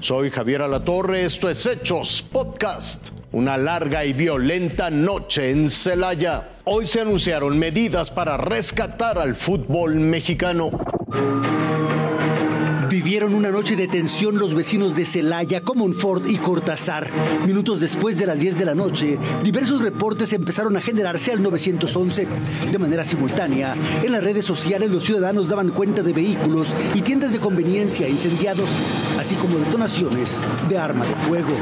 Soy Javier Alatorre, esto es Hechos Podcast. Una larga y violenta noche en Celaya. Hoy se anunciaron medidas para rescatar al fútbol mexicano. Vivieron una noche de tensión los vecinos de Celaya, Comonfort y Cortázar. Minutos después de las 10 de la noche, diversos reportes empezaron a generarse al 911. De manera simultánea, en las redes sociales los ciudadanos daban cuenta de vehículos y tiendas de conveniencia incendiados, así como detonaciones de arma de fuego.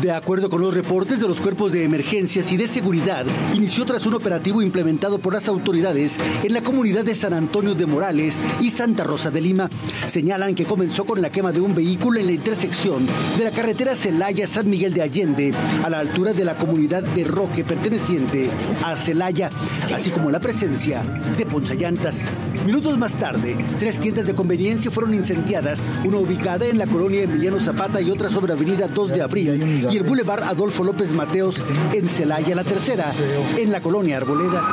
De acuerdo con los reportes de los cuerpos de emergencias y de seguridad, inició tras un operativo implementado por las autoridades en la comunidad de San Antonio de Morales y Santa Rosa de Lima. Señalan que comenzó con la quema de un vehículo en la intersección de la carretera Celaya-San Miguel de Allende, a la altura de la comunidad de Roque perteneciente a Celaya, así como la presencia de Ponzallantas. Minutos más tarde, tres tiendas de conveniencia fueron incendiadas, una ubicada en la colonia Emiliano Zapata y otra sobre Avenida 2 de Abril y el Boulevard Adolfo López Mateos en Celaya, la tercera, en la colonia Arboledas.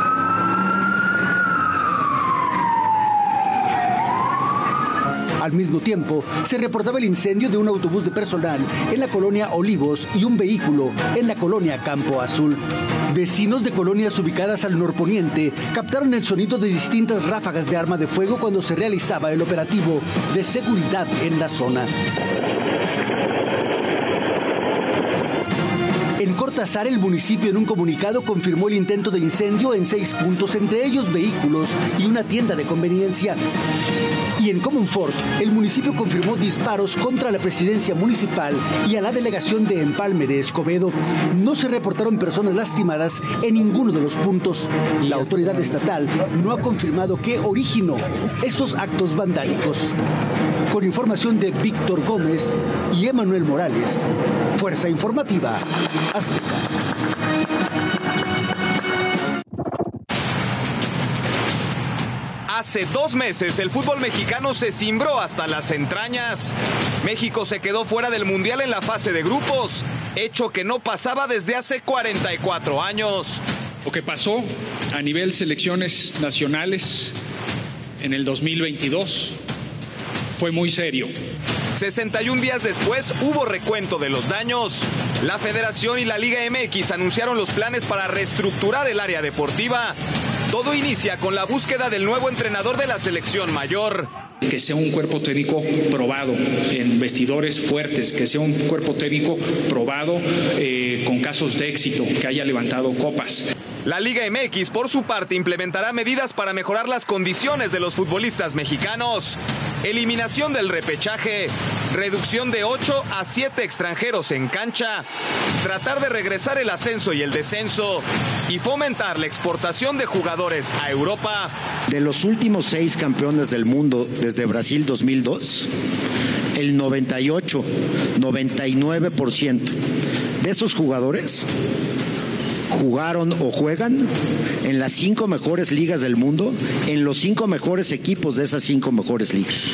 Al mismo tiempo, se reportaba el incendio de un autobús de personal en la colonia Olivos y un vehículo en la colonia Campo Azul. Vecinos de colonias ubicadas al norponiente captaron el sonido de distintas ráfagas de arma de fuego cuando se realizaba el operativo de seguridad en la zona. Cortázar, el municipio en un comunicado confirmó el intento de incendio en seis puntos, entre ellos vehículos y una tienda de conveniencia. Y en Comonfort, el municipio confirmó disparos contra la presidencia municipal y a la delegación de Empalme de Escobedo. No se reportaron personas lastimadas en ninguno de los puntos. La autoridad estatal no ha confirmado qué originó estos actos vandálicos. Con información de Víctor Gómez y Emanuel Morales, Fuerza Informativa Azteca. Hace dos meses el fútbol mexicano se cimbró hasta las entrañas. México se quedó fuera del Mundial en la fase de grupos, hecho que no pasaba desde hace 44 años. Lo que pasó a nivel selecciones nacionales en el 2022 fue muy serio. 61 días después hubo recuento de los daños. La Federación y la Liga MX anunciaron los planes para reestructurar el área deportiva. Todo inicia con la búsqueda del nuevo entrenador de la selección mayor. Que sea un cuerpo técnico probado, en vestidores fuertes, que sea un cuerpo técnico probado eh, con casos de éxito, que haya levantado copas. La Liga MX, por su parte, implementará medidas para mejorar las condiciones de los futbolistas mexicanos. Eliminación del repechaje, reducción de 8 a 7 extranjeros en cancha, tratar de regresar el ascenso y el descenso y fomentar la exportación de jugadores a Europa. De los últimos seis campeones del mundo desde Brasil 2002, el 98, 99% de esos jugadores jugaron o juegan en las cinco mejores ligas del mundo, en los cinco mejores equipos de esas cinco mejores ligas.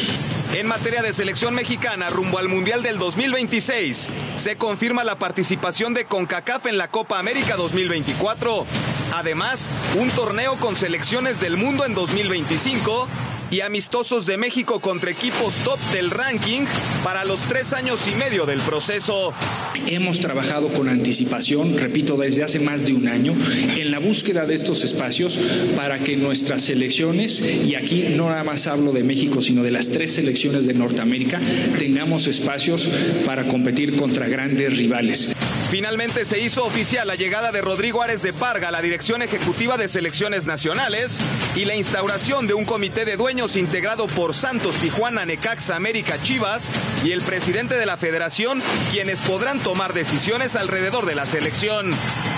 En materia de selección mexicana rumbo al Mundial del 2026, se confirma la participación de CONCACAF en la Copa América 2024. Además, un torneo con selecciones del mundo en 2025 y amistosos de México contra equipos top del ranking para los tres años y medio del proceso. Hemos trabajado con anticipación, repito, desde hace más de un año, en la búsqueda de estos espacios para que nuestras selecciones, y aquí no nada más hablo de México, sino de las tres selecciones de Norteamérica, tengamos espacios para competir contra grandes rivales. Finalmente se hizo oficial la llegada de Rodrigo Ares de Parga a la Dirección Ejecutiva de Selecciones Nacionales y la instauración de un comité de dueños integrado por Santos, Tijuana, Necaxa, América, Chivas y el presidente de la federación, quienes podrán tomar decisiones alrededor de la selección.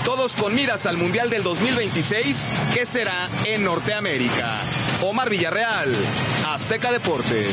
Todos con miras al Mundial del 2026, que será en Norteamérica. Omar Villarreal, Azteca Deportes.